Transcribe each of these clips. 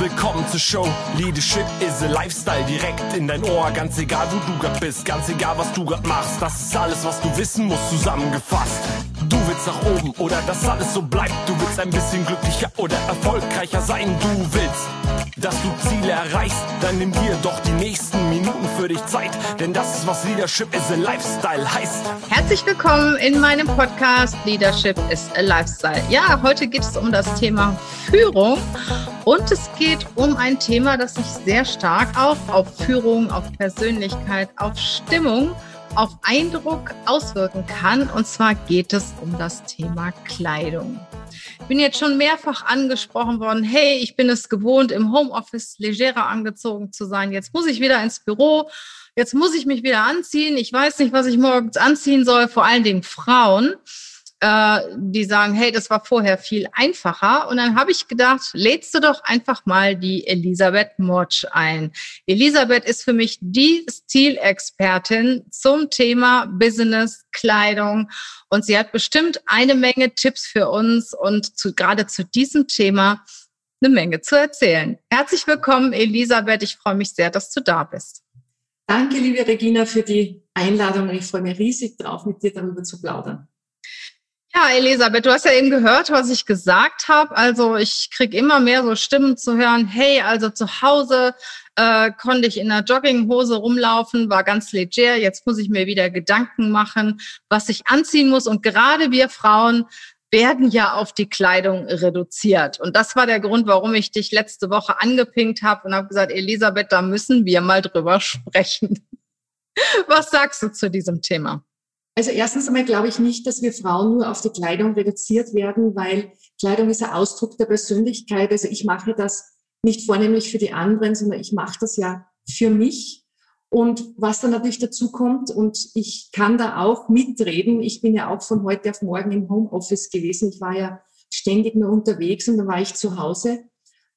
Willkommen zur Show. Leadership is a Lifestyle direkt in dein Ohr. Ganz egal, wo du grad bist, ganz egal, was du grad machst. Das ist alles, was du wissen musst, zusammengefasst. Du willst nach oben oder dass alles so bleibt. Du willst ein bisschen glücklicher oder erfolgreicher sein. Du willst, dass du Ziele erreichst. Dann nimm dir doch die nächsten Minuten für dich Zeit. Denn das ist, was Leadership is a Lifestyle heißt. Herzlich willkommen in meinem Podcast Leadership is a Lifestyle. Ja, heute geht es um das Thema Führung. Und es geht um ein Thema, das sich sehr stark auch auf Führung, auf Persönlichkeit, auf Stimmung, auf Eindruck auswirken kann. Und zwar geht es um das Thema Kleidung. Ich bin jetzt schon mehrfach angesprochen worden, hey, ich bin es gewohnt, im Homeoffice legerer angezogen zu sein. Jetzt muss ich wieder ins Büro. Jetzt muss ich mich wieder anziehen. Ich weiß nicht, was ich morgens anziehen soll, vor allen Dingen Frauen äh, die sagen, hey, das war vorher viel einfacher. Und dann habe ich gedacht, lädst du doch einfach mal die Elisabeth Motsch ein. Elisabeth ist für mich die Stilexpertin zum Thema Business, Kleidung. Und sie hat bestimmt eine Menge Tipps für uns und zu, gerade zu diesem Thema eine Menge zu erzählen. Herzlich willkommen, Elisabeth. Ich freue mich sehr, dass du da bist. Danke, liebe Regina, für die Einladung. Ich freue mich riesig drauf, mit dir darüber zu plaudern. Ja, Elisabeth, du hast ja eben gehört, was ich gesagt habe. Also ich krieg immer mehr so Stimmen zu hören, hey, also zu Hause äh, konnte ich in einer Jogginghose rumlaufen, war ganz leger, jetzt muss ich mir wieder Gedanken machen, was ich anziehen muss. Und gerade wir Frauen werden ja auf die Kleidung reduziert. Und das war der Grund, warum ich dich letzte Woche angepinkt habe und habe gesagt, Elisabeth, da müssen wir mal drüber sprechen. Was sagst du zu diesem Thema? Also erstens einmal glaube ich nicht, dass wir Frauen nur auf die Kleidung reduziert werden, weil Kleidung ist ein Ausdruck der Persönlichkeit. Also ich mache das nicht vornehmlich für die anderen, sondern ich mache das ja für mich. Und was dann natürlich dazu kommt, und ich kann da auch mitreden, ich bin ja auch von heute auf morgen im Homeoffice gewesen. Ich war ja ständig nur unterwegs und dann war ich zu Hause.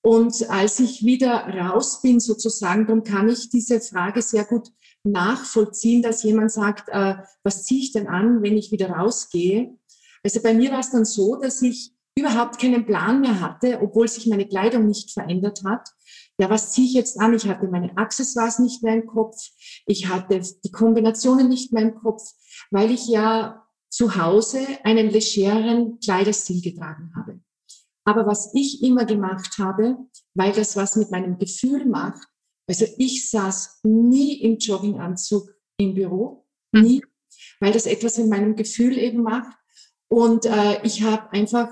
Und als ich wieder raus bin sozusagen, dann kann ich diese Frage sehr gut nachvollziehen, dass jemand sagt, äh, was ziehe ich denn an, wenn ich wieder rausgehe? Also bei mir war es dann so, dass ich überhaupt keinen Plan mehr hatte, obwohl sich meine Kleidung nicht verändert hat. Ja, was ziehe ich jetzt an? Ich hatte meine Accessoires nicht mehr im Kopf. Ich hatte die Kombinationen nicht mehr im Kopf, weil ich ja zu Hause einen legeren Kleiderstil getragen habe. Aber was ich immer gemacht habe, weil das was mit meinem Gefühl macht, also ich saß nie im Jogginganzug im Büro, mhm. nie, weil das etwas in meinem Gefühl eben macht. Und äh, ich habe einfach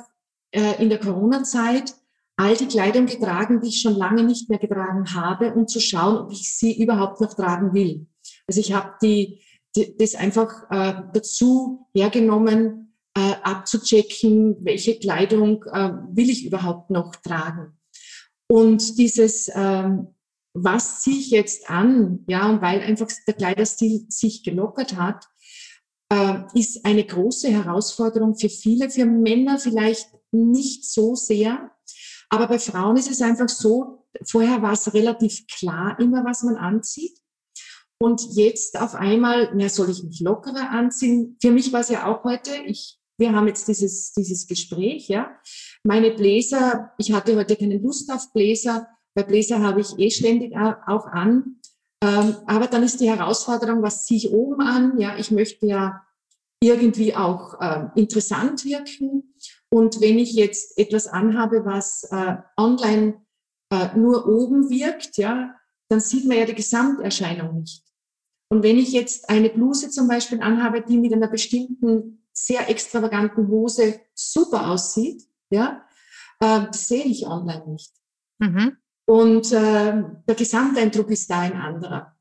äh, in der Corona-Zeit all die Kleidung getragen, die ich schon lange nicht mehr getragen habe, um zu schauen, ob ich sie überhaupt noch tragen will. Also ich habe die, die, das einfach äh, dazu hergenommen, äh, abzuchecken, welche Kleidung äh, will ich überhaupt noch tragen. Und dieses ähm, was ziehe ich jetzt an? Ja, und weil einfach der Kleiderstil sich gelockert hat, äh, ist eine große Herausforderung für viele, für Männer vielleicht nicht so sehr. Aber bei Frauen ist es einfach so, vorher war es relativ klar immer, was man anzieht. Und jetzt auf einmal, na, soll ich mich lockerer anziehen? Für mich war es ja auch heute, ich, wir haben jetzt dieses, dieses Gespräch, ja. Meine Bläser, ich hatte heute keine Lust auf Bläser, bei Bläser habe ich eh ständig auch an. Ähm, aber dann ist die Herausforderung, was ziehe ich oben an? Ja, ich möchte ja irgendwie auch äh, interessant wirken. Und wenn ich jetzt etwas anhabe, was äh, online äh, nur oben wirkt, ja, dann sieht man ja die Gesamterscheinung nicht. Und wenn ich jetzt eine Bluse zum Beispiel anhabe, die mit einer bestimmten sehr extravaganten Hose super aussieht, ja, äh, sehe ich online nicht. Mhm. Und äh, der Gesamteindruck ist da ein anderer.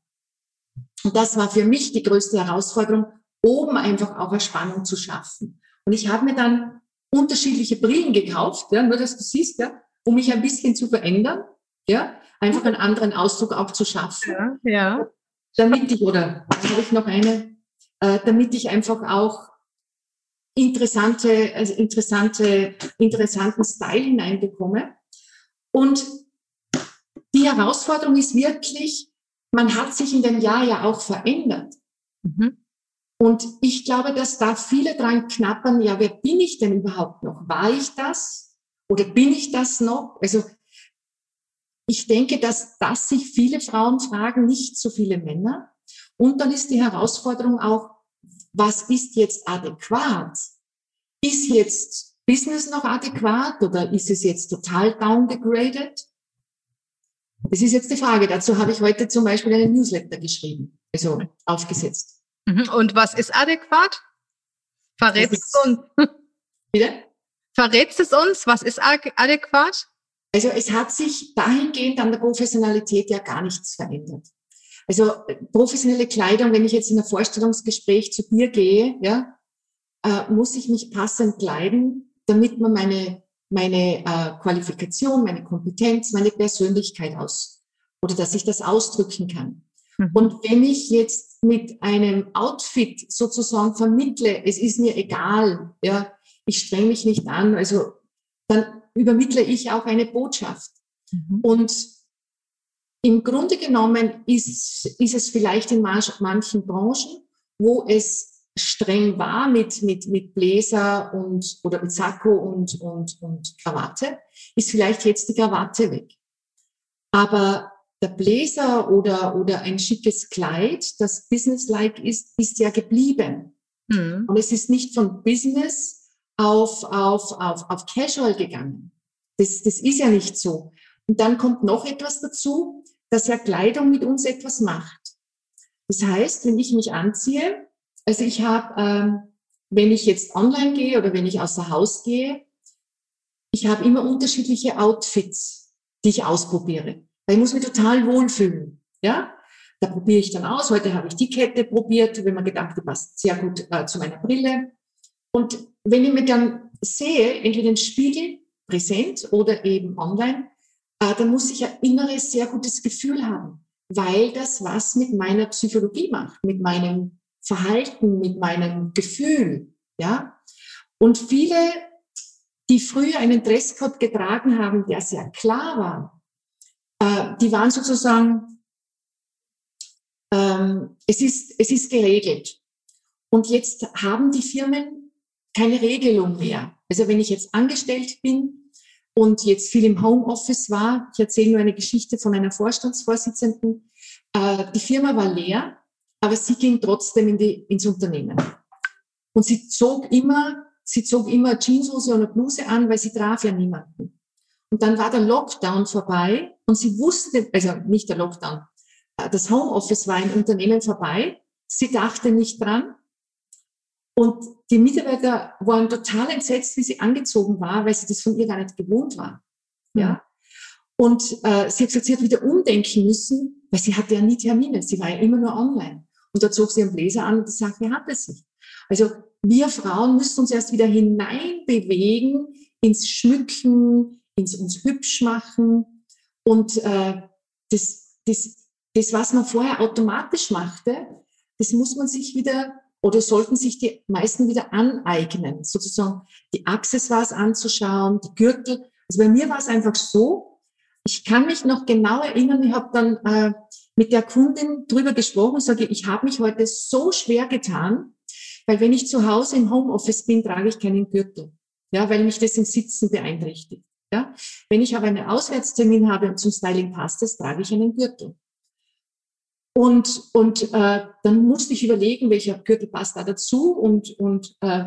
Und das war für mich die größte Herausforderung, oben einfach auch eine Spannung zu schaffen. Und ich habe mir dann unterschiedliche Brillen gekauft, ja, nur dass du siehst, ja, um mich ein bisschen zu verändern, ja, einfach einen anderen Ausdruck auch zu schaffen. Ja, ja. Damit ich, oder habe ich noch eine, äh, damit ich einfach auch interessante, also interessante, interessanten Style hineinbekomme. Und die Herausforderung ist wirklich, man hat sich in dem Jahr ja auch verändert. Mhm. Und ich glaube, dass da viele dran knappern, ja, wer bin ich denn überhaupt noch? War ich das? Oder bin ich das noch? Also ich denke, dass das sich viele Frauen fragen, nicht so viele Männer. Und dann ist die Herausforderung auch, was ist jetzt adäquat? Ist jetzt Business noch adäquat oder ist es jetzt total downgraded? Das ist jetzt die Frage. Dazu habe ich heute zum Beispiel einen Newsletter geschrieben, also aufgesetzt. Mhm. Und was ist adäquat? Verrätst es uns? Bitte? Verrätst es uns? Was ist adäquat? Also es hat sich dahingehend an der Professionalität ja gar nichts verändert. Also professionelle Kleidung, wenn ich jetzt in ein Vorstellungsgespräch zu dir gehe, ja, äh, muss ich mich passend kleiden, damit man meine, meine äh, Qualifikation, meine Kompetenz, meine Persönlichkeit aus oder dass ich das ausdrücken kann. Mhm. Und wenn ich jetzt mit einem Outfit sozusagen vermittle, es ist mir egal, ja, ich streng mich nicht an, also dann übermittle ich auch eine Botschaft. Mhm. Und im Grunde genommen ist, ist es vielleicht in manchen Branchen, wo es streng war mit, mit, mit Bläser und, oder mit Sakko und, und, und Krawatte, ist vielleicht jetzt die Krawatte weg. Aber der Bläser oder, oder ein schickes Kleid, das businesslike ist, ist ja geblieben. Mhm. Und es ist nicht von Business auf, auf, auf, auf Casual gegangen. Das, das ist ja nicht so. Und dann kommt noch etwas dazu, dass ja Kleidung mit uns etwas macht. Das heißt, wenn ich mich anziehe, also ich habe, ähm, wenn ich jetzt online gehe oder wenn ich außer Haus gehe, ich habe immer unterschiedliche Outfits, die ich ausprobiere. Weil ich muss mich total wohlfühlen. Ja, da probiere ich dann aus. Heute habe ich die Kette probiert, wenn man gedacht, die passt sehr gut äh, zu meiner Brille. Und wenn ich mir dann sehe, entweder den Spiegel präsent oder eben online, äh, dann muss ich ein inneres, sehr gutes Gefühl haben, weil das was mit meiner Psychologie macht, mit meinem Verhalten, mit meinem Gefühl. Ja? Und viele, die früher einen Dresscode getragen haben, der sehr klar war, äh, die waren sozusagen, ähm, es, ist, es ist geregelt. Und jetzt haben die Firmen keine Regelung mehr. Also wenn ich jetzt angestellt bin, und jetzt viel im Homeoffice war. Ich erzähle nur eine Geschichte von einer Vorstandsvorsitzenden. Äh, die Firma war leer, aber sie ging trotzdem in die, ins Unternehmen. Und sie zog immer, sie zog immer Jeanshose und eine Bluse an, weil sie traf ja niemanden. Und dann war der Lockdown vorbei und sie wusste, also nicht der Lockdown, äh, das Homeoffice war im Unternehmen vorbei. Sie dachte nicht dran. Und die Mitarbeiter waren total entsetzt, wie sie angezogen war, weil sie das von ihr gar nicht gewohnt war. Ja. Und äh, sie hat gesagt, sie hat wieder umdenken müssen, weil sie hatte ja nie Termine. Sie war ja immer nur online. Und da zog sie einen Bläser an und die Sache hatte sich. Also wir Frauen müssen uns erst wieder hineinbewegen ins Schmücken, ins uns hübsch machen. Und äh, das, das, das, was man vorher automatisch machte, das muss man sich wieder oder sollten sich die meisten wieder aneignen, sozusagen die Accessoires anzuschauen, die Gürtel. Also bei mir war es einfach so, ich kann mich noch genau erinnern, ich habe dann äh, mit der Kundin drüber gesprochen, sage, ich habe mich heute so schwer getan, weil wenn ich zu Hause im Homeoffice bin, trage ich keinen Gürtel, ja, weil mich das im Sitzen beeinträchtigt. Ja. Wenn ich aber einen Auswärtstermin habe und zum Styling passt das, trage ich einen Gürtel. Und, und äh, dann musste ich überlegen, welcher Gürtel passt da dazu und, und äh,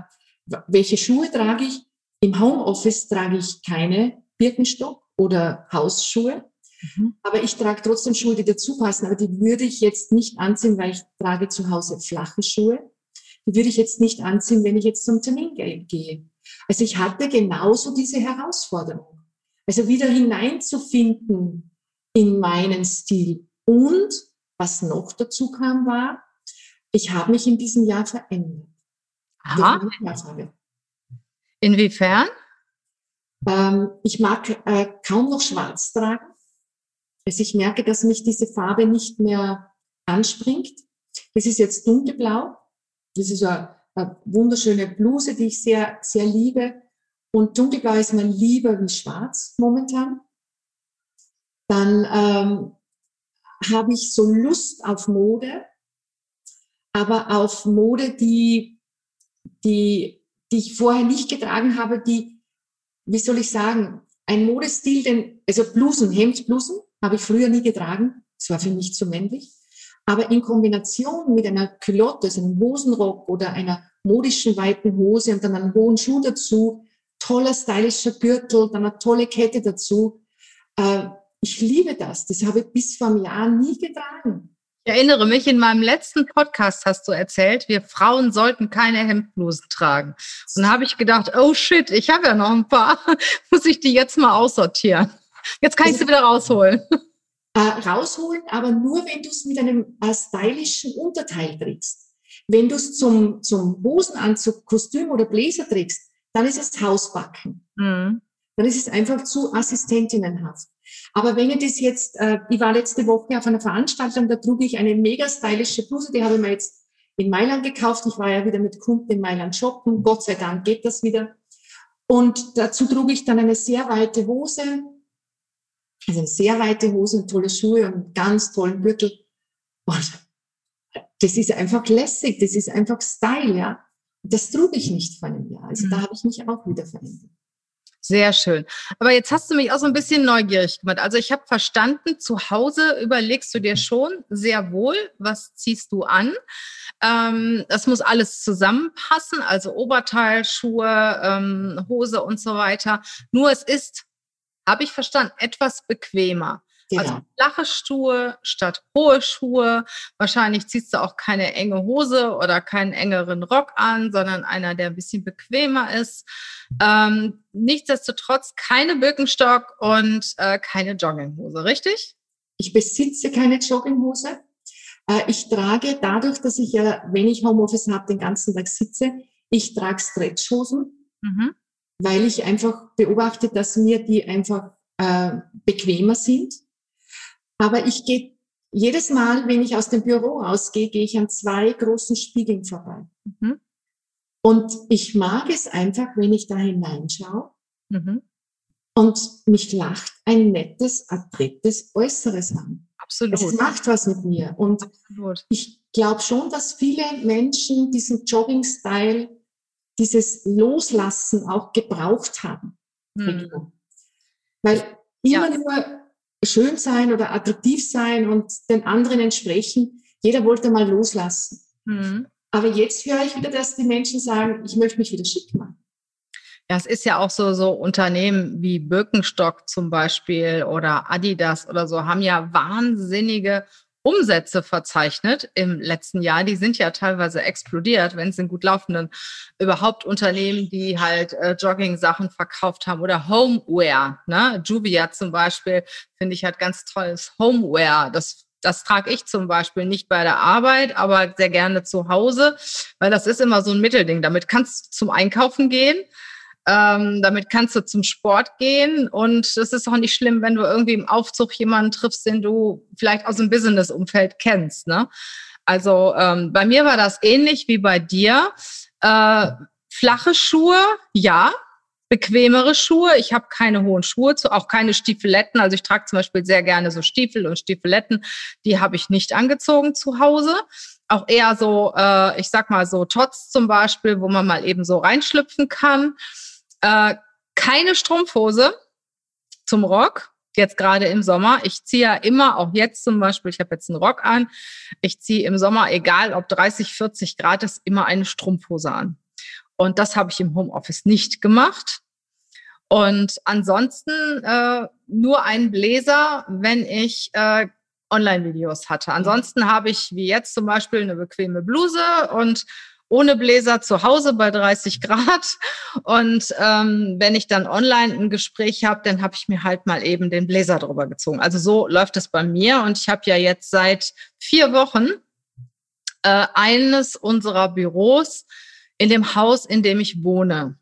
welche Schuhe trage ich. Im Homeoffice trage ich keine Birkenstock oder Hausschuhe, mhm. aber ich trage trotzdem Schuhe, die dazu passen. Aber die würde ich jetzt nicht anziehen, weil ich trage zu Hause flache Schuhe. Die würde ich jetzt nicht anziehen, wenn ich jetzt zum Termin gehe. Also ich hatte genauso diese Herausforderung. Also wieder hineinzufinden in meinen Stil und was noch dazu kam, war, ich habe mich in diesem Jahr verändert. Aha. Inwiefern? Ähm, ich mag äh, kaum noch schwarz tragen. Also ich merke, dass mich diese Farbe nicht mehr anspringt. Das ist jetzt dunkelblau. Das ist eine, eine wunderschöne Bluse, die ich sehr, sehr liebe. Und dunkelblau ist mir lieber wie schwarz momentan. Dann ähm, habe ich so Lust auf Mode, aber auf Mode, die, die, die ich vorher nicht getragen habe, die, wie soll ich sagen, ein Modestil, den, also Blusen, Hemdblusen habe ich früher nie getragen. Es war für mich zu männlich. Aber in Kombination mit einer Culotte, also einem Hosenrock oder einer modischen weiten Hose und dann einen hohen Schuh dazu, toller stylischer Gürtel, dann eine tolle Kette dazu. Äh, ich liebe das. Das habe ich bis vor einem Jahr nie getragen. Ich erinnere mich, in meinem letzten Podcast hast du erzählt, wir Frauen sollten keine Hemdblusen tragen. Und da habe ich gedacht, oh shit, ich habe ja noch ein paar. Muss ich die jetzt mal aussortieren? Jetzt kann ich sie wieder rausholen. Äh, rausholen, aber nur, wenn du es mit einem äh, stylischen Unterteil trägst. Wenn du es zum, zum Hosenanzug, Kostüm oder Bläser trägst, dann ist es Hausbacken. Mhm. Dann ist es einfach zu assistentinnenhaft. Aber wenn ich das jetzt, äh, ich war letzte Woche auf einer Veranstaltung, da trug ich eine mega stylische Bluse, die habe ich mir jetzt in Mailand gekauft. Ich war ja wieder mit Kunden in Mailand shoppen. Gott sei Dank geht das wieder. Und dazu trug ich dann eine sehr weite Hose, also sehr weite Hose und tolle Schuhe und einen ganz tollen Gürtel. Und das ist einfach lässig, das ist einfach Style, ja. Das trug ich nicht vor einem Jahr. Also mhm. da habe ich mich auch wieder verändert. Sehr schön. Aber jetzt hast du mich auch so ein bisschen neugierig gemacht. Also ich habe verstanden, zu Hause überlegst du dir schon sehr wohl, was ziehst du an. Ähm, das muss alles zusammenpassen, also Oberteil, Schuhe, ähm, Hose und so weiter. Nur es ist, habe ich verstanden, etwas bequemer. Also genau. Also flache Schuhe statt hohe Schuhe. Wahrscheinlich ziehst du auch keine enge Hose oder keinen engeren Rock an, sondern einer, der ein bisschen bequemer ist. Ähm, nichtsdestotrotz keine Birkenstock und äh, keine Jogginghose, richtig? Ich besitze keine Jogginghose. Äh, ich trage dadurch, dass ich ja, wenn ich Homeoffice habe, den ganzen Tag sitze, ich trage Stretchhosen, mhm. Weil ich einfach beobachte, dass mir die einfach äh, bequemer sind. Aber ich gehe jedes Mal, wenn ich aus dem Büro ausgehe, gehe ich an zwei großen Spiegeln vorbei. Mhm. Und ich mag es einfach, wenn ich da hineinschaue mhm. und mich lacht ein nettes, adrettes Äußeres an. Absolut. Es macht was mit mir. Und Absolut. ich glaube schon, dass viele Menschen diesen Jogging-Style, dieses Loslassen auch gebraucht haben. Mhm. Weil immer ja. nur schön sein oder attraktiv sein und den anderen entsprechen. Jeder wollte mal loslassen. Mhm. Aber jetzt höre ich wieder, dass die Menschen sagen, ich möchte mich wieder schick machen. Ja, es ist ja auch so, so Unternehmen wie Birkenstock zum Beispiel oder Adidas oder so haben ja wahnsinnige Umsätze verzeichnet im letzten Jahr. Die sind ja teilweise explodiert, wenn es in gut laufenden überhaupt Unternehmen, die halt äh, Jogging-Sachen verkauft haben oder Homeware. Ne? Juvia zum Beispiel, finde ich, hat ganz tolles Homeware. Das das trage ich zum Beispiel nicht bei der Arbeit, aber sehr gerne zu Hause, weil das ist immer so ein Mittelding. Damit kannst du zum Einkaufen gehen, ähm, damit kannst du zum Sport gehen und es ist auch nicht schlimm, wenn du irgendwie im Aufzug jemanden triffst, den du vielleicht aus dem Business-Umfeld kennst. Ne? Also ähm, bei mir war das ähnlich wie bei dir. Äh, flache Schuhe, ja. Bequemere Schuhe. Ich habe keine hohen Schuhe, zu, auch keine Stiefeletten. Also ich trage zum Beispiel sehr gerne so Stiefel und Stiefeletten. Die habe ich nicht angezogen zu Hause auch eher so, äh, ich sag mal so Tots zum Beispiel, wo man mal eben so reinschlüpfen kann. Äh, keine Strumpfhose zum Rock, jetzt gerade im Sommer. Ich ziehe ja immer, auch jetzt zum Beispiel, ich habe jetzt einen Rock an, ich ziehe im Sommer, egal ob 30, 40 Grad ist, immer eine Strumpfhose an. Und das habe ich im Homeoffice nicht gemacht. Und ansonsten äh, nur einen Bläser, wenn ich äh, Online-Videos hatte. Ansonsten habe ich, wie jetzt zum Beispiel, eine bequeme Bluse und ohne Bläser zu Hause bei 30 Grad. Und ähm, wenn ich dann online ein Gespräch habe, dann habe ich mir halt mal eben den Bläser drüber gezogen. Also so läuft es bei mir. Und ich habe ja jetzt seit vier Wochen äh, eines unserer Büros in dem Haus, in dem ich wohne.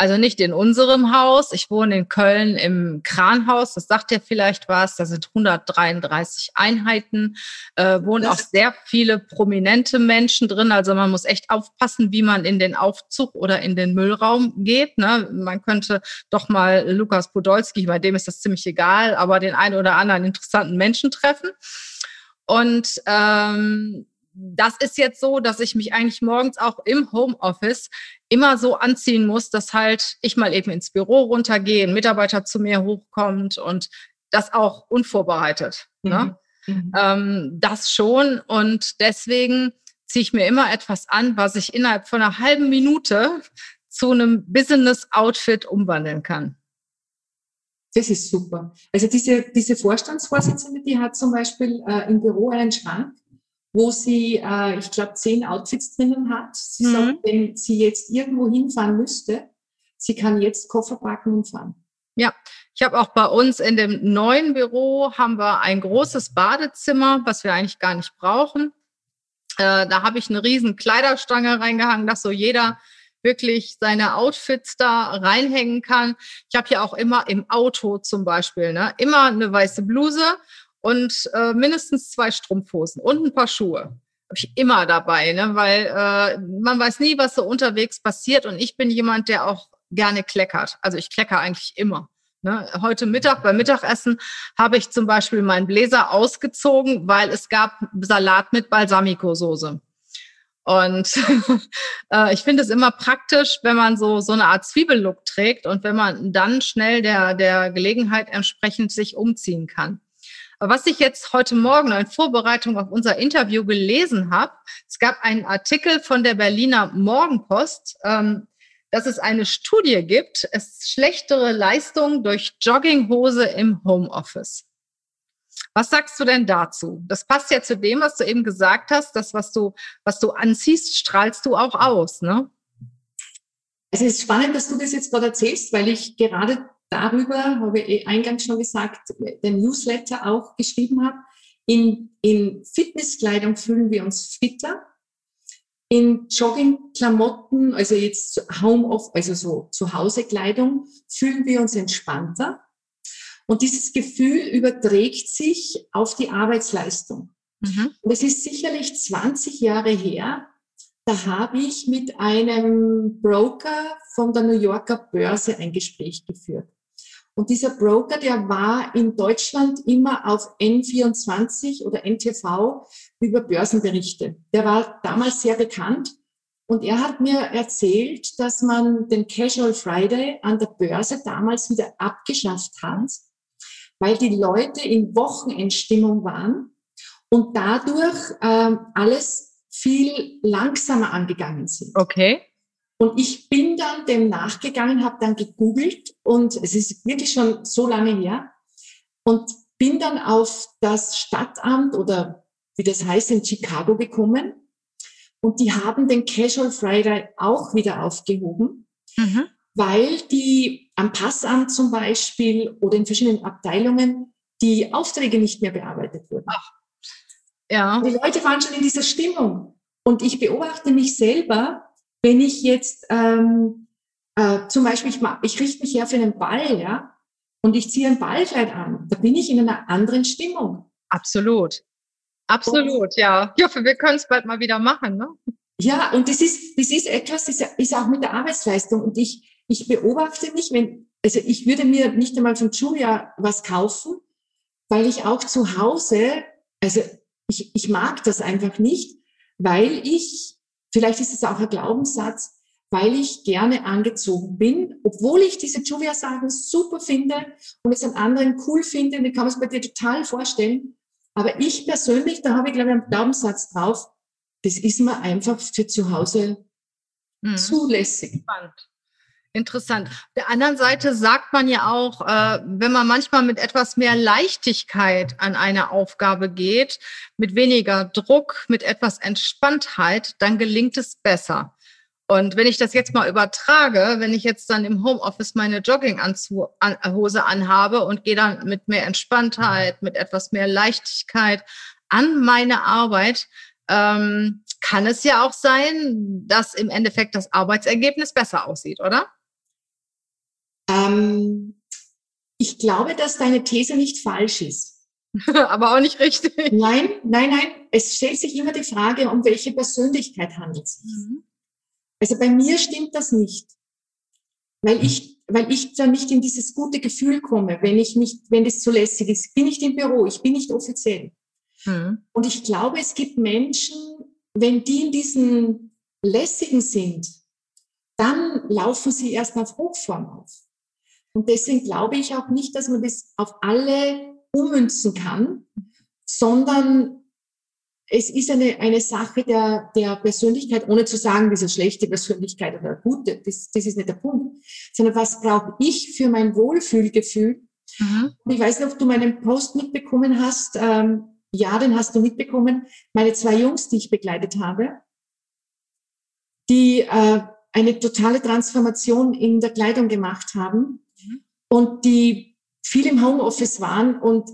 Also nicht in unserem Haus. Ich wohne in Köln im Kranhaus. Das sagt ja vielleicht was. Da sind 133 Einheiten, äh, wohnen auch sehr viele prominente Menschen drin. Also man muss echt aufpassen, wie man in den Aufzug oder in den Müllraum geht. Ne? Man könnte doch mal Lukas Podolski, bei dem ist das ziemlich egal, aber den einen oder anderen interessanten Menschen treffen. Und ähm, das ist jetzt so, dass ich mich eigentlich morgens auch im Homeoffice immer so anziehen muss, dass halt ich mal eben ins Büro runtergehe, ein Mitarbeiter zu mir hochkommt und das auch unvorbereitet. Ne? Mhm. Mhm. Ähm, das schon. Und deswegen ziehe ich mir immer etwas an, was ich innerhalb von einer halben Minute zu einem Business-Outfit umwandeln kann. Das ist super. Also diese, diese Vorstandsvorsitzende, die hat zum Beispiel äh, im Büro einen Schrank, wo sie, äh, ich glaube, zehn Outfits drinnen hat. Sie mhm. sagt, wenn sie jetzt irgendwo hinfahren müsste, sie kann jetzt Koffer packen und fahren. Ja, ich habe auch bei uns in dem neuen Büro haben wir ein großes Badezimmer, was wir eigentlich gar nicht brauchen. Äh, da habe ich eine riesen Kleiderstange reingehangen, dass so jeder wirklich seine Outfits da reinhängen kann. Ich habe hier auch immer im Auto zum Beispiel, ne, immer eine weiße Bluse und äh, mindestens zwei Strumpfhosen und ein paar Schuhe. Habe ich immer dabei, ne, weil äh, man weiß nie, was so unterwegs passiert. Und ich bin jemand, der auch gerne kleckert. Also ich klecker eigentlich immer. Ne, heute Mittag beim Mittagessen habe ich zum Beispiel meinen Bläser ausgezogen, weil es gab Salat mit Balsamico-Soße. Und äh, ich finde es immer praktisch, wenn man so, so eine Art Zwiebellook trägt und wenn man dann schnell der, der Gelegenheit entsprechend sich umziehen kann. Aber was ich jetzt heute Morgen in Vorbereitung auf unser Interview gelesen habe, es gab einen Artikel von der Berliner Morgenpost, ähm, dass es eine Studie gibt, es schlechtere Leistung durch Jogginghose im Homeoffice. Was sagst du denn dazu? Das passt ja zu dem, was du eben gesagt hast, das, was du, was du anziehst, strahlst du auch aus, ne? Es ist spannend, dass du das jetzt gerade erzählst, weil ich gerade darüber, habe ich eingangs schon gesagt, den Newsletter auch geschrieben habe. In, in Fitnesskleidung fühlen wir uns fitter. In Joggingklamotten, also jetzt Home off, also so Zuhausekleidung, fühlen wir uns entspannter. Und dieses Gefühl überträgt sich auf die Arbeitsleistung. Mhm. Und es ist sicherlich 20 Jahre her, da habe ich mit einem Broker von der New Yorker Börse ein Gespräch geführt. Und dieser Broker, der war in Deutschland immer auf N24 oder NTV über Börsenberichte. Der war damals sehr bekannt. Und er hat mir erzählt, dass man den Casual Friday an der Börse damals wieder abgeschafft hat, weil die Leute in Wochenendstimmung waren und dadurch ähm, alles viel langsamer angegangen sind. Okay. Und ich bin dann dem nachgegangen, habe dann gegoogelt und es ist wirklich schon so lange her und bin dann auf das Stadtamt oder wie das heißt in Chicago gekommen und die haben den Casual Friday auch wieder aufgehoben, mhm. weil die am Passamt zum Beispiel oder in verschiedenen Abteilungen die Aufträge nicht mehr bearbeitet wurden. Ach. Ja. Die Leute waren schon in dieser Stimmung. Und ich beobachte mich selber, wenn ich jetzt ähm, äh, zum Beispiel, ich, ich richte mich her für einen Ball, ja, und ich ziehe ein Ballkleid an, da bin ich in einer anderen Stimmung. Absolut. Absolut, und, ja. Ich hoffe, wir können es bald mal wieder machen, ne? Ja, und das ist, das ist etwas, das ist auch mit der Arbeitsleistung. Und ich, ich beobachte mich, wenn, also ich würde mir nicht einmal von Julia was kaufen, weil ich auch zu Hause, also ich, ich mag das einfach nicht, weil ich, vielleicht ist es auch ein Glaubenssatz, weil ich gerne angezogen bin, obwohl ich diese Julia-Sachen super finde und es an anderen cool finde, und ich kann es bei dir total vorstellen. Aber ich persönlich, da habe ich, glaube ich, einen Glaubenssatz drauf, das ist mir einfach für zu Hause mhm. zulässig. Spannend. Interessant. Der anderen Seite sagt man ja auch, äh, wenn man manchmal mit etwas mehr Leichtigkeit an eine Aufgabe geht, mit weniger Druck, mit etwas Entspanntheit, dann gelingt es besser. Und wenn ich das jetzt mal übertrage, wenn ich jetzt dann im Homeoffice meine Jogginghose anhabe und gehe dann mit mehr Entspanntheit, mit etwas mehr Leichtigkeit an meine Arbeit, ähm, kann es ja auch sein, dass im Endeffekt das Arbeitsergebnis besser aussieht, oder? Ähm, ich glaube, dass deine These nicht falsch ist. Aber auch nicht richtig. Nein, nein, nein. Es stellt sich immer die Frage, um welche Persönlichkeit handelt es sich. Mhm. Also bei mir stimmt das nicht. Weil mhm. ich, weil ich da nicht in dieses gute Gefühl komme, wenn ich nicht, wenn das zu lässig ist. Ich bin nicht im Büro, ich bin nicht offiziell. Mhm. Und ich glaube, es gibt Menschen, wenn die in diesen lässigen sind, dann laufen sie erst auf Hochform auf. Und deswegen glaube ich auch nicht, dass man das auf alle ummünzen kann, sondern es ist eine, eine Sache der, der Persönlichkeit, ohne zu sagen, diese schlechte Persönlichkeit oder gute, das, das ist nicht der Punkt, sondern was brauche ich für mein Wohlfühlgefühl? Mhm. Ich weiß nicht, ob du meinen Post mitbekommen hast. Ähm, ja, den hast du mitbekommen. Meine zwei Jungs, die ich begleitet habe, die äh, eine totale Transformation in der Kleidung gemacht haben. Und die viel im Homeoffice waren und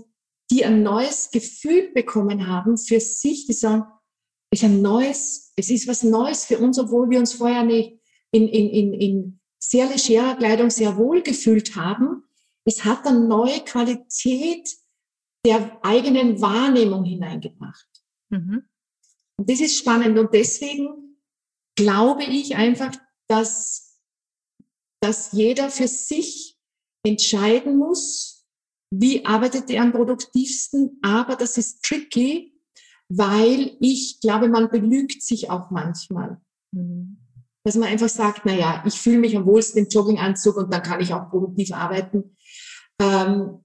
die ein neues Gefühl bekommen haben für sich, die sagen, es ist ein neues, es ist was Neues für uns, obwohl wir uns vorher nicht in, in, in, in sehr legerer Kleidung sehr wohl gefühlt haben. Es hat eine neue Qualität der eigenen Wahrnehmung hineingebracht. Mhm. Und das ist spannend. Und deswegen glaube ich einfach, dass, dass jeder für sich entscheiden muss, wie arbeitet er am produktivsten? Aber das ist tricky, weil ich glaube, man belügt sich auch manchmal. Mhm. Dass man einfach sagt, na ja, ich fühle mich am wohlsten im Jogginganzug und dann kann ich auch produktiv arbeiten. Ähm,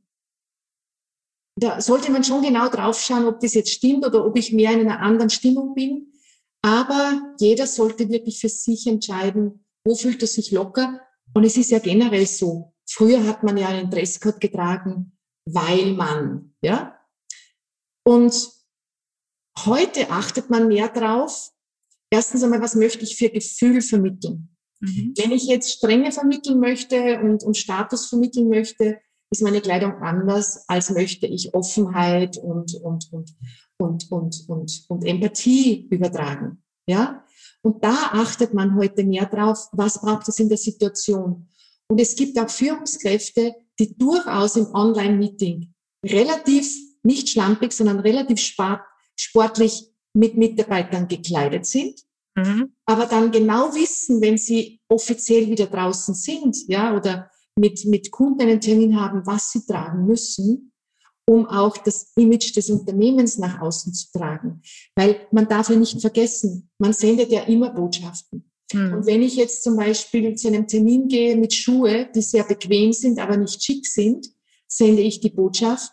da sollte man schon genau draufschauen, ob das jetzt stimmt oder ob ich mehr in einer anderen Stimmung bin. Aber jeder sollte wirklich für sich entscheiden, wo fühlt er sich locker. Und es ist ja generell so. Früher hat man ja einen Dresscode getragen, weil man, ja. Und heute achtet man mehr drauf. Erstens einmal, was möchte ich für Gefühl vermitteln? Mhm. Wenn ich jetzt Strenge vermitteln möchte und, und Status vermitteln möchte, ist meine Kleidung anders, als möchte ich Offenheit und, und, und, und, und, und, und Empathie übertragen. Ja? Und da achtet man heute mehr drauf, was braucht es in der Situation. Und es gibt auch Führungskräfte, die durchaus im Online-Meeting relativ nicht schlampig, sondern relativ sportlich mit Mitarbeitern gekleidet sind, mhm. aber dann genau wissen, wenn sie offiziell wieder draußen sind, ja, oder mit, mit Kunden einen Termin haben, was sie tragen müssen, um auch das Image des Unternehmens nach außen zu tragen. Weil man darf ja nicht vergessen, man sendet ja immer Botschaften. Mhm. Und wenn ich jetzt zum Beispiel zu einem Termin gehe mit Schuhe, die sehr bequem sind, aber nicht schick sind, sende ich die Botschaft,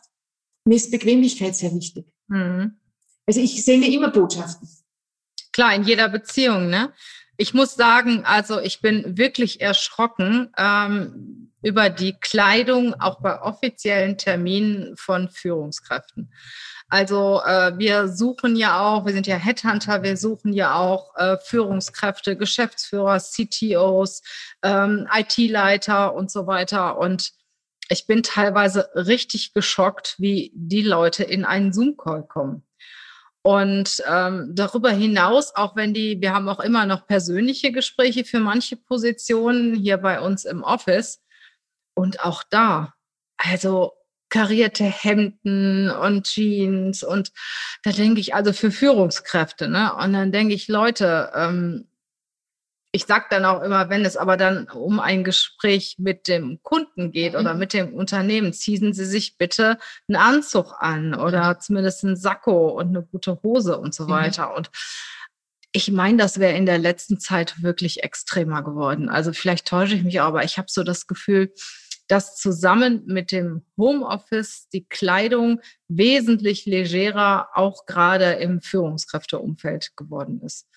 mir ist Bequemlichkeit sehr wichtig. Mhm. Also ich sende immer Botschaften. Klar, in jeder Beziehung, ne? Ich muss sagen, also ich bin wirklich erschrocken ähm, über die Kleidung auch bei offiziellen Terminen von Führungskräften. Also äh, wir suchen ja auch, wir sind ja Headhunter, wir suchen ja auch äh, Führungskräfte, Geschäftsführer, CTOs, ähm, IT-Leiter und so weiter. Und ich bin teilweise richtig geschockt, wie die Leute in einen Zoom-Call kommen. Und ähm, darüber hinaus, auch wenn die, wir haben auch immer noch persönliche Gespräche für manche Positionen hier bei uns im Office. Und auch da, also karierte Hemden und Jeans und da denke ich also für Führungskräfte, ne? Und dann denke ich, Leute, ähm, ich sage dann auch immer, wenn es aber dann um ein Gespräch mit dem Kunden geht oder mhm. mit dem Unternehmen, ziehen Sie sich bitte einen Anzug an oder zumindest einen Sakko und eine gute Hose und so mhm. weiter. Und ich meine, das wäre in der letzten Zeit wirklich extremer geworden. Also vielleicht täusche ich mich, aber ich habe so das Gefühl, dass zusammen mit dem Homeoffice die Kleidung wesentlich legerer auch gerade im Führungskräfteumfeld geworden ist.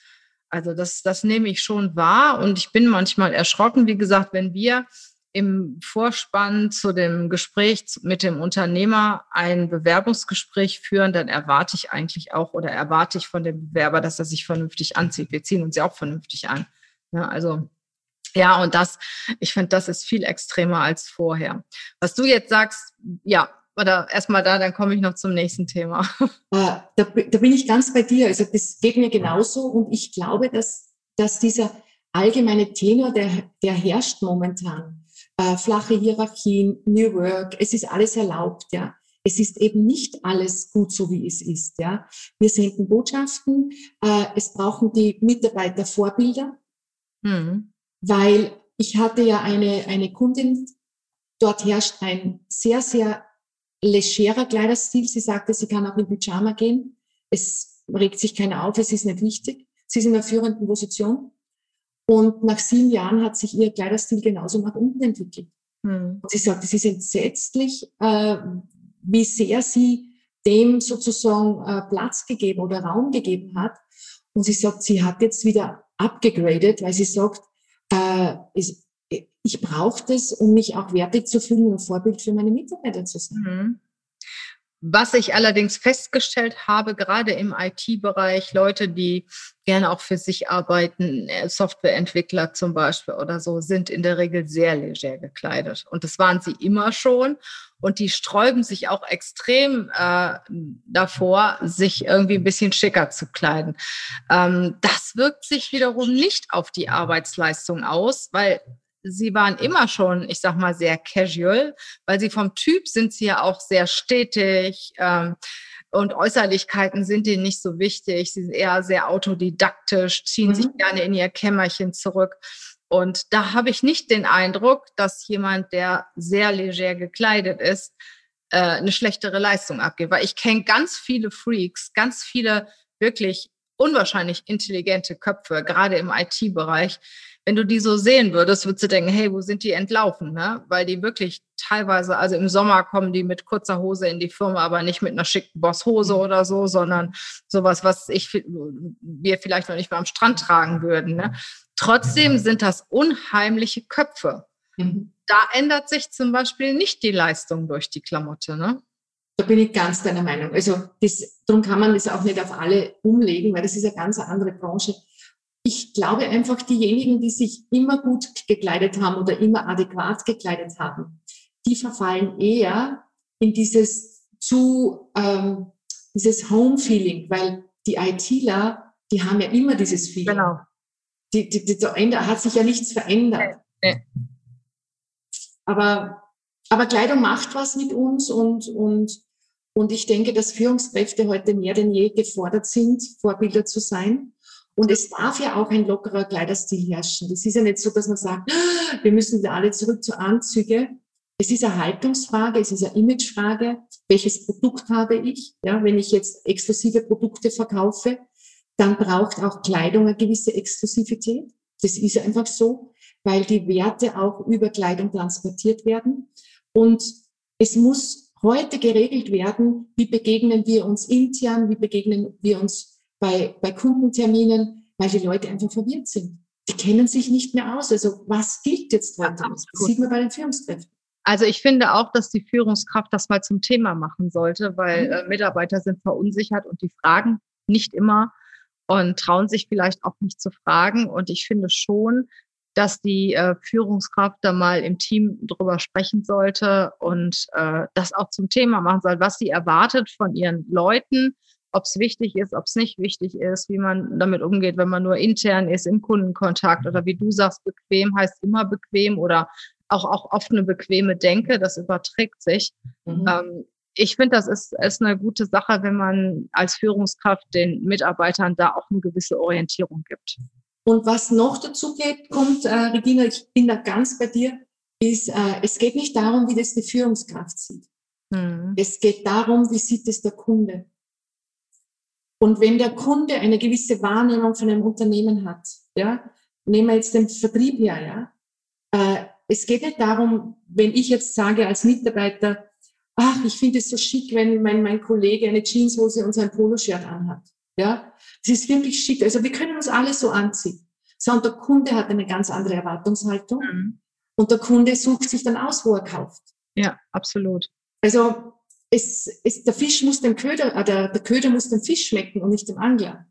Also das, das nehme ich schon wahr und ich bin manchmal erschrocken. Wie gesagt, wenn wir im Vorspann zu dem Gespräch mit dem Unternehmer ein Bewerbungsgespräch führen, dann erwarte ich eigentlich auch oder erwarte ich von dem Bewerber, dass er sich vernünftig anzieht. Wir ziehen uns ja auch vernünftig an. Ja, also ja, und das, ich finde, das ist viel extremer als vorher. Was du jetzt sagst, ja, oder erstmal da, dann komme ich noch zum nächsten Thema. Äh, da, da bin ich ganz bei dir. Also das geht mir genauso und ich glaube, dass, dass dieser allgemeine Tenor, der, der herrscht momentan, äh, flache Hierarchien, New Work, es ist alles erlaubt, ja. Es ist eben nicht alles gut so, wie es ist, ja. Wir senden Botschaften, äh, es brauchen die Mitarbeiter Vorbilder. Mhm weil ich hatte ja eine, eine Kundin, dort herrscht ein sehr, sehr legerer Kleiderstil. Sie sagte, sie kann auch in Pyjama gehen. Es regt sich keiner auf, es ist nicht wichtig. Sie ist in einer führenden Position. Und nach sieben Jahren hat sich ihr Kleiderstil genauso nach unten entwickelt. Mhm. Und sie sagt, es ist entsetzlich, äh, wie sehr sie dem sozusagen äh, Platz gegeben oder Raum gegeben hat. Und sie sagt, sie hat jetzt wieder abgegradet, weil sie sagt, äh, ich, ich brauche das, um mich auch wertig zu fühlen und Vorbild für meine Mitarbeiter zu sein. Mhm. Was ich allerdings festgestellt habe, gerade im IT-Bereich, Leute, die gerne auch für sich arbeiten, äh, Softwareentwickler zum Beispiel oder so, sind in der Regel sehr leger gekleidet. Und das waren sie immer schon. Und die sträuben sich auch extrem äh, davor, sich irgendwie ein bisschen schicker zu kleiden. Ähm, das wirkt sich wiederum nicht auf die Arbeitsleistung aus, weil sie waren immer schon, ich sag mal, sehr casual, weil sie vom Typ sind sie ja auch sehr stetig. Ähm, und Äußerlichkeiten sind ihnen nicht so wichtig. Sie sind eher sehr autodidaktisch, ziehen mhm. sich gerne in ihr Kämmerchen zurück. Und da habe ich nicht den Eindruck, dass jemand, der sehr leger gekleidet ist, äh, eine schlechtere Leistung abgibt. Weil ich kenne ganz viele Freaks, ganz viele wirklich unwahrscheinlich intelligente Köpfe, gerade im IT-Bereich, wenn du die so sehen würdest, würdest du denken, hey, wo sind die entlaufen? Ne? Weil die wirklich teilweise, also im Sommer kommen die mit kurzer Hose in die Firma, aber nicht mit einer schicken Bosshose mhm. oder so, sondern sowas, was ich, wir vielleicht noch nicht mal am Strand tragen würden. Ne? Trotzdem sind das unheimliche Köpfe. Mhm. Da ändert sich zum Beispiel nicht die Leistung durch die Klamotte. Ne? Da bin ich ganz deiner Meinung. Also das, darum kann man das auch nicht auf alle umlegen, weil das ist eine ganz andere Branche ich glaube einfach, diejenigen, die sich immer gut gekleidet haben oder immer adäquat gekleidet haben, die verfallen eher in dieses zu, ähm, dieses Home-Feeling, weil die ITler, die haben ja immer dieses Feeling. Genau. Die, die, die, da hat sich ja nichts verändert. Nee. Aber, aber Kleidung macht was mit uns und, und, und ich denke, dass Führungskräfte heute mehr denn je gefordert sind, Vorbilder zu sein. Und es darf ja auch ein lockerer Kleiderstil herrschen. Das ist ja nicht so, dass man sagt, ah, wir müssen alle zurück zu Anzüge. Es ist eine Haltungsfrage, es ist eine Imagefrage. Welches Produkt habe ich? Ja, wenn ich jetzt exklusive Produkte verkaufe, dann braucht auch Kleidung eine gewisse Exklusivität. Das ist einfach so, weil die Werte auch über Kleidung transportiert werden. Und es muss heute geregelt werden, wie begegnen wir uns intern, wie begegnen wir uns bei, bei Kundenterminen, weil die Leute einfach verwirrt sind. Die kennen sich nicht mehr aus. Also was gilt jetzt heute? Ja, das sieht man bei den Führungskräften. Also ich finde auch, dass die Führungskraft das mal zum Thema machen sollte, weil mhm. äh, Mitarbeiter sind verunsichert und die fragen nicht immer und trauen sich vielleicht auch nicht zu fragen. Und ich finde schon, dass die äh, Führungskraft da mal im Team drüber sprechen sollte und äh, das auch zum Thema machen soll, was sie erwartet von ihren Leuten, ob es wichtig ist, ob es nicht wichtig ist, wie man damit umgeht, wenn man nur intern ist im Kundenkontakt oder wie du sagst, bequem heißt immer bequem oder auch, auch oft eine bequeme Denke, das überträgt sich. Mhm. Ähm, ich finde, das ist, ist eine gute Sache, wenn man als Führungskraft den Mitarbeitern da auch eine gewisse Orientierung gibt. Und was noch dazu geht, kommt, äh, Regina, ich bin da ganz bei dir, ist, äh, es geht nicht darum, wie das die Führungskraft sieht. Mhm. Es geht darum, wie sieht es der Kunde. Und wenn der Kunde eine gewisse Wahrnehmung von einem Unternehmen hat, ja, nehmen wir jetzt den Vertrieb her, ja, äh, es geht nicht darum, wenn ich jetzt sage als Mitarbeiter, ach, ich finde es so schick, wenn mein, mein Kollege eine Jeanshose und sein Poloshirt anhat. Ja, es ist wirklich schick. Also wir können uns alle so anziehen. Sondern der Kunde hat eine ganz andere Erwartungshaltung. Mhm. Und der Kunde sucht sich dann aus, wo er kauft. Ja, absolut. Also es, es, der Fisch muss dem Köder, äh, der, der Köder muss dem Fisch schmecken und nicht dem Angler.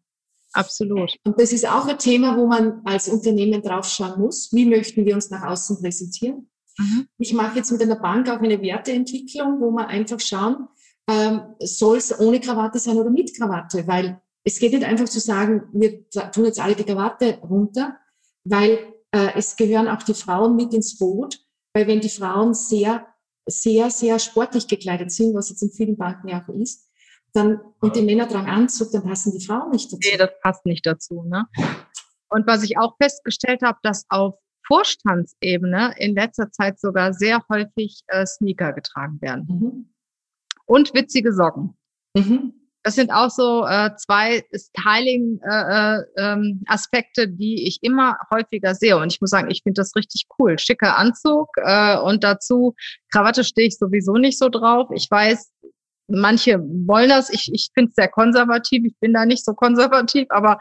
Absolut. Und das ist auch ein Thema, wo man als Unternehmen draufschauen muss. Wie möchten wir uns nach außen präsentieren? Mhm. Ich mache jetzt mit einer Bank auch eine Werteentwicklung, wo wir einfach schauen, ähm, soll es ohne Krawatte sein oder mit Krawatte? Weil es geht nicht einfach zu sagen, wir tun jetzt alle die Krawatte runter, weil äh, es gehören auch die Frauen mit ins Boot. Weil wenn die Frauen sehr sehr, sehr sportlich gekleidet sind, was jetzt in vielen Banken ja auch ist, dann, und die Männer tragen Anzug, dann passen die Frauen nicht dazu. Nee, das passt nicht dazu. Ne? Und was ich auch festgestellt habe, dass auf Vorstandsebene in letzter Zeit sogar sehr häufig äh, Sneaker getragen werden. Mhm. Und witzige Socken. Mhm. Das sind auch so äh, zwei Styling-Aspekte, äh, ähm, die ich immer häufiger sehe. Und ich muss sagen, ich finde das richtig cool. Schicker Anzug äh, und dazu Krawatte stehe ich sowieso nicht so drauf. Ich weiß, manche wollen das. Ich, ich finde es sehr konservativ. Ich bin da nicht so konservativ, aber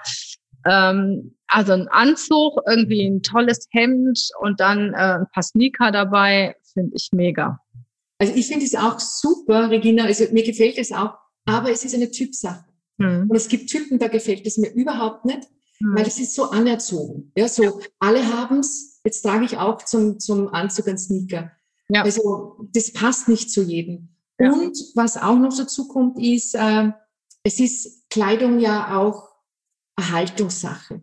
ähm, also ein Anzug, irgendwie ein tolles Hemd und dann äh, ein paar Sneaker dabei, finde ich mega. Also ich finde es auch super, Regina. Also mir gefällt es auch aber es ist eine Typsache. Mhm. Und es gibt Typen, da gefällt es mir überhaupt nicht, mhm. weil es ist so anerzogen. Ja, so alle haben es, jetzt trage ich auch zum, zum Anzug einen Sneaker. Ja. Also das passt nicht zu jedem. Ja. Und was auch noch dazu kommt, ist, äh, es ist Kleidung ja auch eine Haltungssache.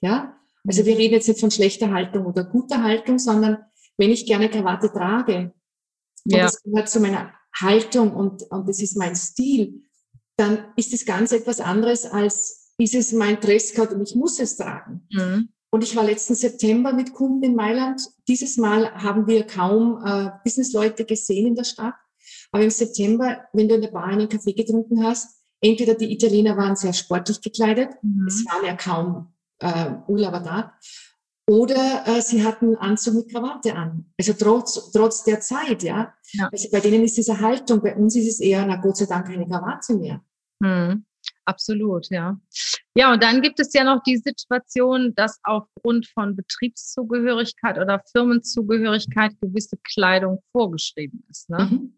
Ja, also wir reden jetzt nicht von schlechter Haltung oder guter Haltung, sondern wenn ich gerne Krawatte trage, und ja. das gehört zu meiner Haltung und, und das ist mein Stil, dann ist das ganz etwas anderes als, ist es mein Dresscode und ich muss es tragen. Mhm. Und ich war letzten September mit Kunden in Mailand. Dieses Mal haben wir kaum äh, Businessleute gesehen in der Stadt. Aber im September, wenn du in der Bar einen Kaffee getrunken hast, entweder die Italiener waren sehr sportlich gekleidet, mhm. es waren ja kaum äh, Urlauber da, oder äh, sie hatten Anzug mit Krawatte an. Also trotz, trotz der Zeit, ja. Ja. Also bei denen ist diese Haltung, bei uns ist es eher, na Gott sei Dank, keine Krawatte mehr. Hm. Absolut, ja. Ja, und dann gibt es ja noch die Situation, dass aufgrund von Betriebszugehörigkeit oder Firmenzugehörigkeit gewisse Kleidung vorgeschrieben ist. Ne? Mhm.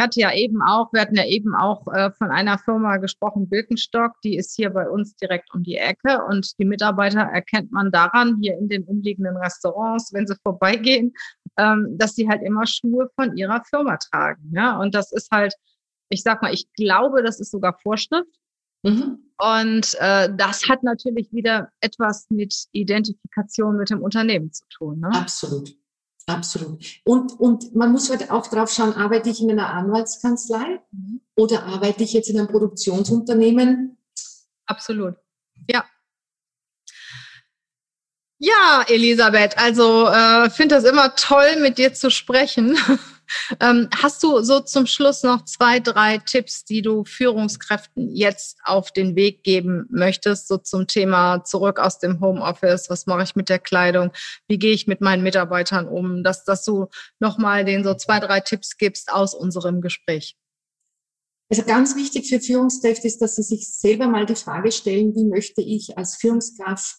Ich hatte ja eben auch, wir hatten ja eben auch äh, von einer Firma gesprochen, Birkenstock, die ist hier bei uns direkt um die Ecke und die Mitarbeiter erkennt man daran, hier in den umliegenden Restaurants, wenn sie vorbeigehen, ähm, dass sie halt immer Schuhe von ihrer Firma tragen. Ja, und das ist halt, ich sag mal, ich glaube, das ist sogar Vorschrift. Mhm. Und äh, das hat natürlich wieder etwas mit Identifikation mit dem Unternehmen zu tun. Ne? Absolut. Absolut. Und, und man muss halt auch drauf schauen, arbeite ich in einer Anwaltskanzlei mhm. oder arbeite ich jetzt in einem Produktionsunternehmen? Absolut. Ja. Ja, Elisabeth, also äh, finde das immer toll, mit dir zu sprechen. Ähm, hast du so zum Schluss noch zwei, drei Tipps, die du Führungskräften jetzt auf den Weg geben möchtest, so zum Thema zurück aus dem Homeoffice? Was mache ich mit der Kleidung? Wie gehe ich mit meinen Mitarbeitern um? Dass, dass du nochmal den so zwei, drei Tipps gibst aus unserem Gespräch. Also ganz wichtig für Führungskräfte ist, dass sie sich selber mal die Frage stellen, wie möchte ich als Führungskraft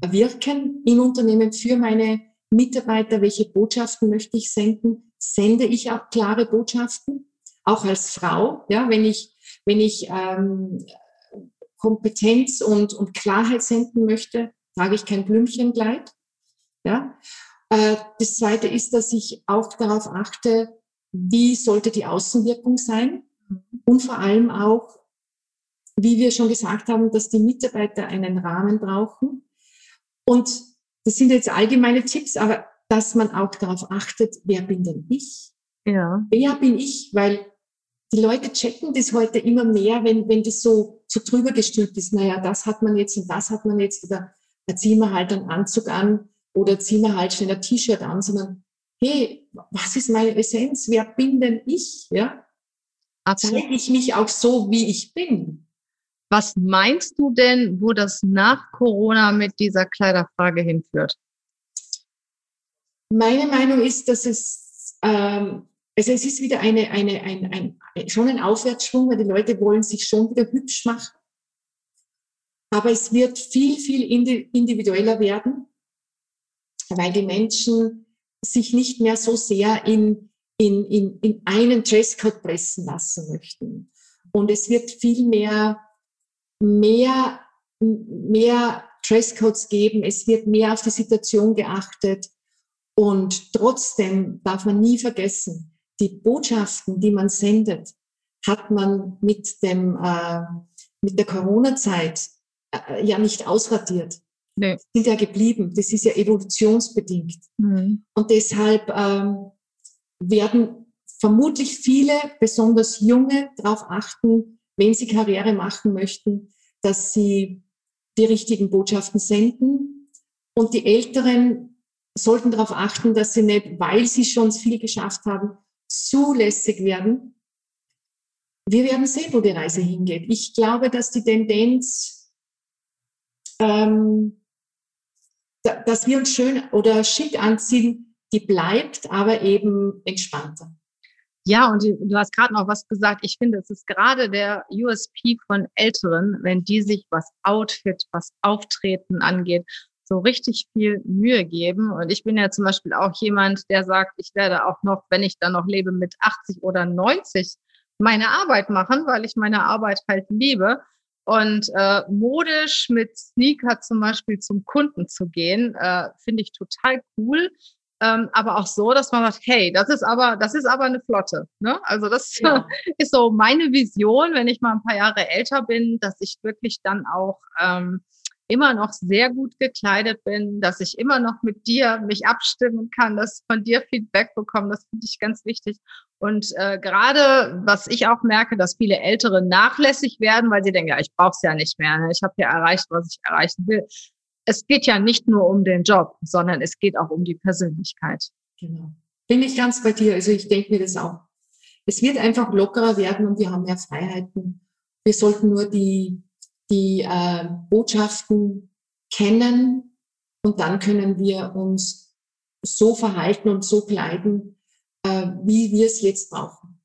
wirken im Unternehmen für meine Mitarbeiter, welche Botschaften möchte ich senden? Sende ich auch klare Botschaften? Auch als Frau, ja, wenn ich, wenn ich ähm, Kompetenz und, und Klarheit senden möchte, trage ich kein Blümchenkleid. Ja. Äh, das zweite ist, dass ich auch darauf achte, wie sollte die Außenwirkung sein? Und vor allem auch, wie wir schon gesagt haben, dass die Mitarbeiter einen Rahmen brauchen. Und das sind jetzt allgemeine Tipps, aber dass man auch darauf achtet, wer bin denn ich? Ja. Wer bin ich? Weil die Leute checken das heute immer mehr, wenn, wenn das so, so drüber gestülpt ist. Naja, das hat man jetzt und das hat man jetzt oder da ziehen wir halt einen Anzug an oder ziehen wir halt schnell ein T-Shirt an, sondern hey, was ist meine Essenz? Wer bin denn ich? Ja? Zeige ich mich auch so, wie ich bin? Was meinst du denn, wo das nach Corona mit dieser Kleiderfrage hinführt? Meine Meinung ist, dass es, ähm, also es ist wieder eine, eine, ein, ein, schon ein Aufwärtsschwung, weil die Leute wollen sich schon wieder hübsch machen. Aber es wird viel, viel individueller werden, weil die Menschen sich nicht mehr so sehr in, in, in, in einen Dresscode pressen lassen möchten. Und es wird viel mehr mehr, mehr Dresscodes geben, es wird mehr auf die Situation geachtet. Und trotzdem darf man nie vergessen, die Botschaften, die man sendet, hat man mit, dem, äh, mit der Corona-Zeit äh, ja nicht ausradiert. Nee. Sind ja geblieben. Das ist ja evolutionsbedingt. Mhm. Und deshalb ähm, werden vermutlich viele, besonders junge, darauf achten, wenn sie Karriere machen möchten, dass sie die richtigen Botschaften senden. Und die Älteren sollten darauf achten, dass sie nicht, weil sie schon viel geschafft haben, zulässig werden. wir werden sehen, wo die Reise hingeht. Ich glaube, dass die Tendenz, ähm, dass wir uns schön oder schick anziehen, die bleibt, aber eben entspannter. Ja, und du hast gerade noch was gesagt. Ich finde, es ist gerade der USP von Älteren, wenn die sich was Outfit, was Auftreten angeht, so richtig viel Mühe geben. Und ich bin ja zum Beispiel auch jemand, der sagt, ich werde auch noch, wenn ich dann noch lebe, mit 80 oder 90 meine Arbeit machen, weil ich meine Arbeit halt liebe. Und äh, modisch mit Sneaker zum Beispiel zum Kunden zu gehen, äh, finde ich total cool. Ähm, aber auch so, dass man sagt, hey, das ist aber, das ist aber eine Flotte. Ne? Also das ja. ist so meine Vision, wenn ich mal ein paar Jahre älter bin, dass ich wirklich dann auch ähm, immer noch sehr gut gekleidet bin, dass ich immer noch mit dir mich abstimmen kann, dass von dir Feedback bekomme. Das finde ich ganz wichtig. Und äh, gerade, was ich auch merke, dass viele Ältere nachlässig werden, weil sie denken, ja, ich brauche es ja nicht mehr. Ne? Ich habe ja erreicht, was ich erreichen will. Es geht ja nicht nur um den Job, sondern es geht auch um die Persönlichkeit. Genau. Bin ich ganz bei dir. Also ich denke mir das auch. Es wird einfach lockerer werden und wir haben mehr Freiheiten. Wir sollten nur die, die äh, Botschaften kennen und dann können wir uns so verhalten und so kleiden, äh, wie wir es jetzt brauchen.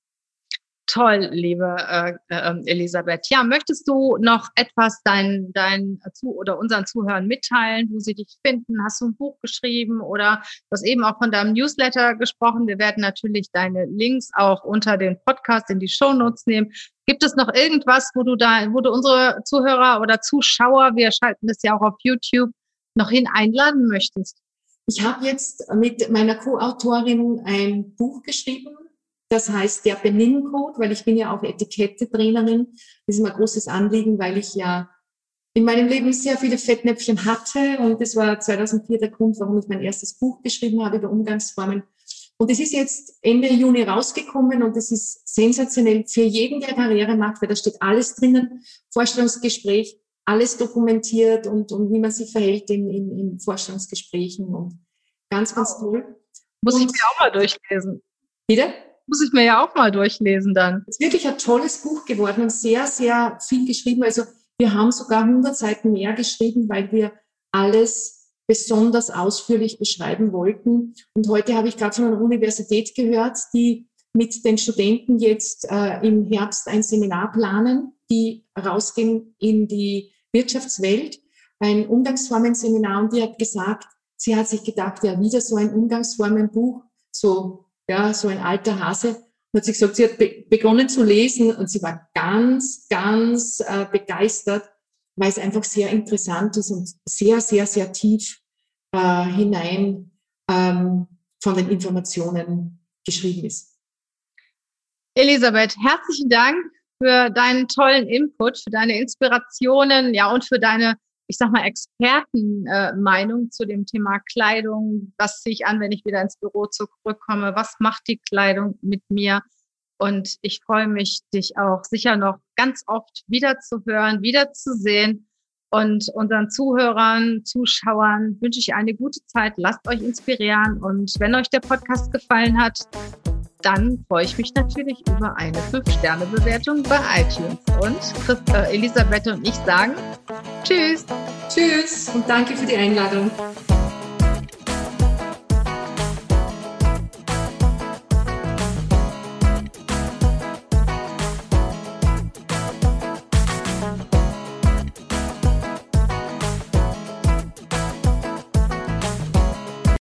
Toll, liebe äh, äh, Elisabeth. Ja, möchtest du noch etwas deinen dein, zu oder unseren Zuhörern mitteilen, wo sie dich finden? Hast du ein Buch geschrieben oder du hast eben auch von deinem Newsletter gesprochen? Wir werden natürlich deine Links auch unter den Podcast in die Show Notes nehmen. Gibt es noch irgendwas, wo du da, wo du unsere Zuhörer oder Zuschauer, wir schalten das ja auch auf YouTube, noch hin einladen möchtest? Ich habe jetzt mit meiner Co-Autorin ein Buch geschrieben. Das heißt der Benin-Code, weil ich bin ja auch Etikette-Trainerin. Das ist mir ein großes Anliegen, weil ich ja in meinem Leben sehr viele Fettnäpfchen hatte. Und das war 2004 der Grund, warum ich mein erstes Buch geschrieben habe über Umgangsformen. Und es ist jetzt Ende Juni rausgekommen und es ist sensationell für jeden, der Karriere macht, weil da steht alles drinnen. Vorstellungsgespräch, alles dokumentiert und, und wie man sich verhält in, in, in Vorstellungsgesprächen und ganz, ganz toll. Muss und, ich mir auch mal durchlesen. Bitte? Muss ich mir ja auch mal durchlesen dann. Es ist wirklich ein tolles Buch geworden und sehr, sehr viel geschrieben. Also wir haben sogar 100 Seiten mehr geschrieben, weil wir alles besonders ausführlich beschreiben wollten. Und heute habe ich gerade von einer Universität gehört, die mit den Studenten jetzt äh, im Herbst ein Seminar planen, die rausgehen in die Wirtschaftswelt, ein Umgangsformen-Seminar und die hat gesagt, sie hat sich gedacht, ja, wieder so ein Umgangsformenbuch, so, ja, so ein alter Hase. Hat sich gesagt, sie hat be begonnen zu lesen und sie war ganz, ganz äh, begeistert, weil es einfach sehr interessant ist und sehr, sehr, sehr tief äh, hinein ähm, von den Informationen geschrieben ist. Elisabeth, herzlichen Dank für deinen tollen Input, für deine Inspirationen, ja, und für deine, ich sag mal, Expertenmeinung äh, zu dem Thema Kleidung. Was ziehe ich an, wenn ich wieder ins Büro zurückkomme? Was macht die Kleidung mit mir? Und ich freue mich, dich auch sicher noch ganz oft wieder zu hören, wieder zu sehen. Und unseren Zuhörern, Zuschauern wünsche ich eine gute Zeit. Lasst euch inspirieren. Und wenn euch der Podcast gefallen hat, dann freue ich mich natürlich über eine 5-Sterne-Bewertung bei iTunes. Und Chris, äh, Elisabeth und ich sagen Tschüss. Tschüss und danke für die Einladung.